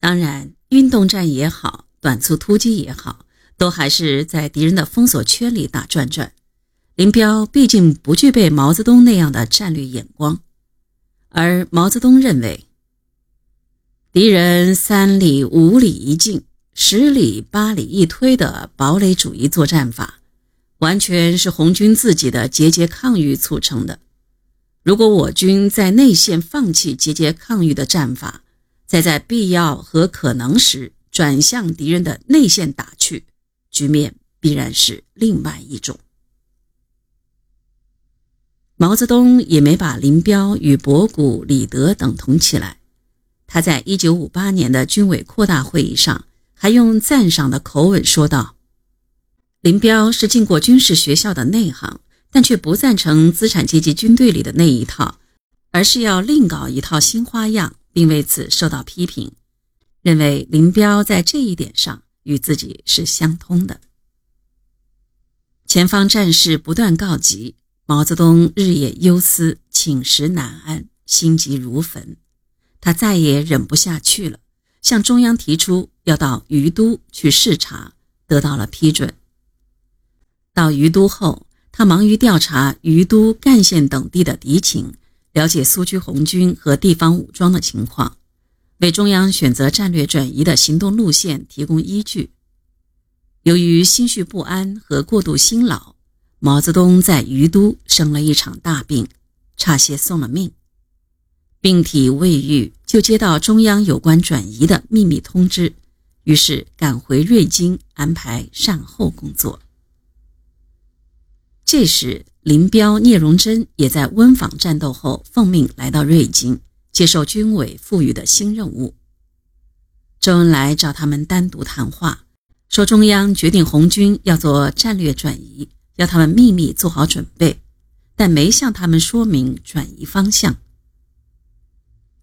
当然，运动战也好，短促突击也好，都还是在敌人的封锁圈里打转转。林彪毕竟不具备毛泽东那样的战略眼光，而毛泽东认为，敌人三里五里一进，十里八里一推的堡垒主义作战法，完全是红军自己的节节抗御促成的。如果我军在内线放弃节节抗御的战法，再在必要和可能时转向敌人的内线打去，局面必然是另外一种。毛泽东也没把林彪与博古、李德等同起来。他在一九五八年的军委扩大会议上，还用赞赏的口吻说道：“林彪是进过军事学校的内行，但却不赞成资产阶级军队里的那一套，而是要另搞一套新花样。”并为此受到批评，认为林彪在这一点上与自己是相通的。前方战事不断告急，毛泽东日夜忧思，寝食难安，心急如焚。他再也忍不下去了，向中央提出要到于都去视察，得到了批准。到于都后，他忙于调查于都赣县等地的敌情。了解苏区红军和地方武装的情况，为中央选择战略转移的行动路线提供依据。由于心绪不安和过度辛劳，毛泽东在于都生了一场大病，差些送了命。病体未愈，就接到中央有关转移的秘密通知，于是赶回瑞金安排善后工作。这时。林彪、聂荣臻也在温坊战斗后奉命来到瑞金，接受军委赋予的新任务。周恩来找他们单独谈话，说中央决定红军要做战略转移，要他们秘密做好准备，但没向他们说明转移方向。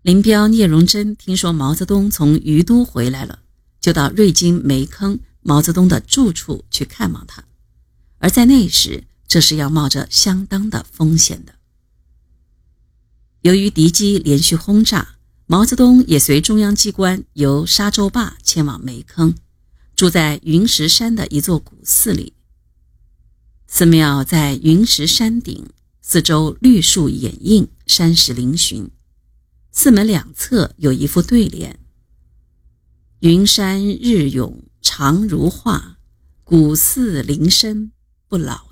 林彪、聂荣臻听说毛泽东从于都回来了，就到瑞金煤坑毛泽东的住处去看望他，而在那时。这是要冒着相当的风险的。由于敌机连续轰炸，毛泽东也随中央机关由沙洲坝前往煤坑，住在云石山的一座古寺里。寺庙在云石山顶，四周绿树掩映，山石嶙峋。寺门两侧有一副对联：“云山日永长如画，古寺林深不老”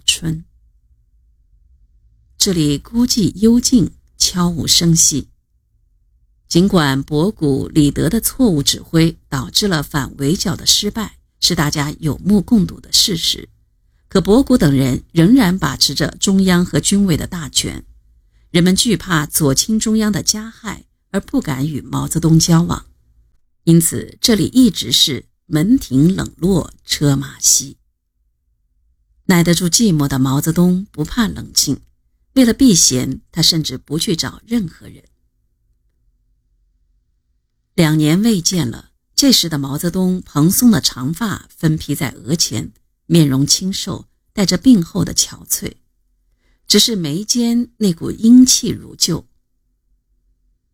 这里孤寂幽静，悄无声息。尽管博古、李德的错误指挥导致了反围剿的失败，是大家有目共睹的事实，可博古等人仍然把持着中央和军委的大权。人们惧怕左倾中央的加害，而不敢与毛泽东交往，因此这里一直是门庭冷落，车马稀。耐得住寂寞的毛泽东不怕冷清。为了避嫌，他甚至不去找任何人。两年未见了，这时的毛泽东蓬松的长发分披在额前，面容清瘦，带着病后的憔悴，只是眉间那股英气如旧。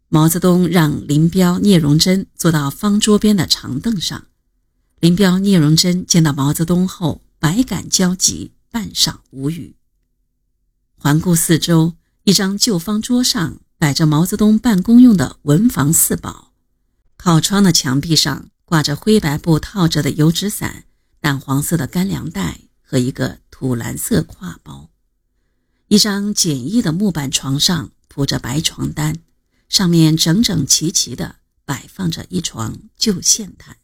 毛泽东让林彪、聂荣臻坐到方桌边的长凳上，林彪、聂荣臻见到毛泽东后，百感交集，半晌无语。环顾四周，一张旧方桌上摆着毛泽东办公用的文房四宝，靠窗的墙壁上挂着灰白布套着的油纸伞、淡黄色的干粮袋和一个土蓝色挎包。一张简易的木板床上铺着白床单，上面整整齐齐地摆放着一床旧线毯，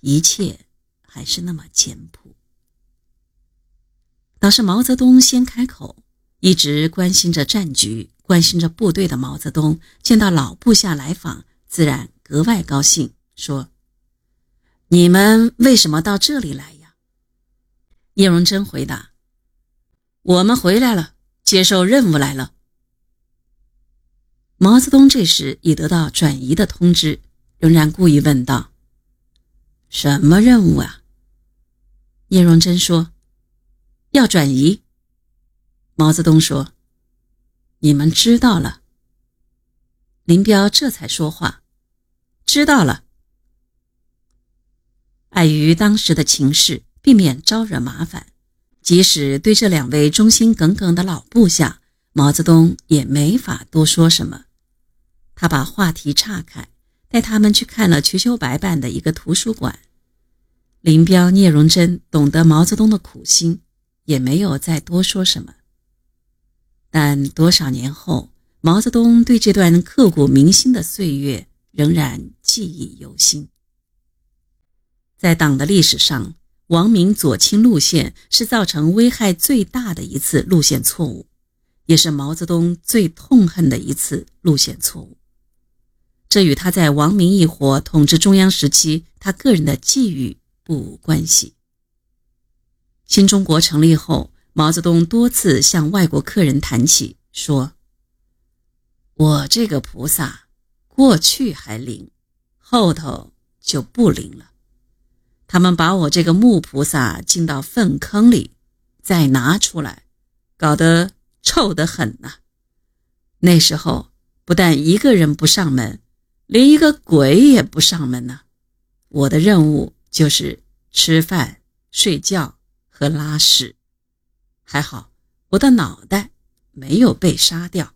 一切还是那么简朴。倒是毛泽东先开口。一直关心着战局、关心着部队的毛泽东，见到老部下来访，自然格外高兴，说：“你们为什么到这里来呀？”聂荣臻回答：“我们回来了，接受任务来了。”毛泽东这时已得到转移的通知，仍然故意问道：“什么任务啊？”聂荣臻说：“要转移。”毛泽东说：“你们知道了。”林彪这才说话：“知道了，碍于当时的情势，避免招惹麻烦，即使对这两位忠心耿耿的老部下，毛泽东也没法多说什么。他把话题岔开，带他们去看了瞿秋白办的一个图书馆。林彪、聂荣臻懂得毛泽东的苦心，也没有再多说什么。但多少年后，毛泽东对这段刻骨铭心的岁月仍然记忆犹新。在党的历史上，王明左倾路线是造成危害最大的一次路线错误，也是毛泽东最痛恨的一次路线错误。这与他在王明一伙统治中央时期他个人的际遇不无关系。新中国成立后，毛泽东多次向外国客人谈起，说：“我这个菩萨，过去还灵，后头就不灵了。”他们把我这个木菩萨进到粪坑里，再拿出来，搞得臭得很呐。那时候不但一个人不上门，连一个鬼也不上门呢。我的任务就是吃饭、睡觉和拉屎。还好我的脑袋没有被杀掉。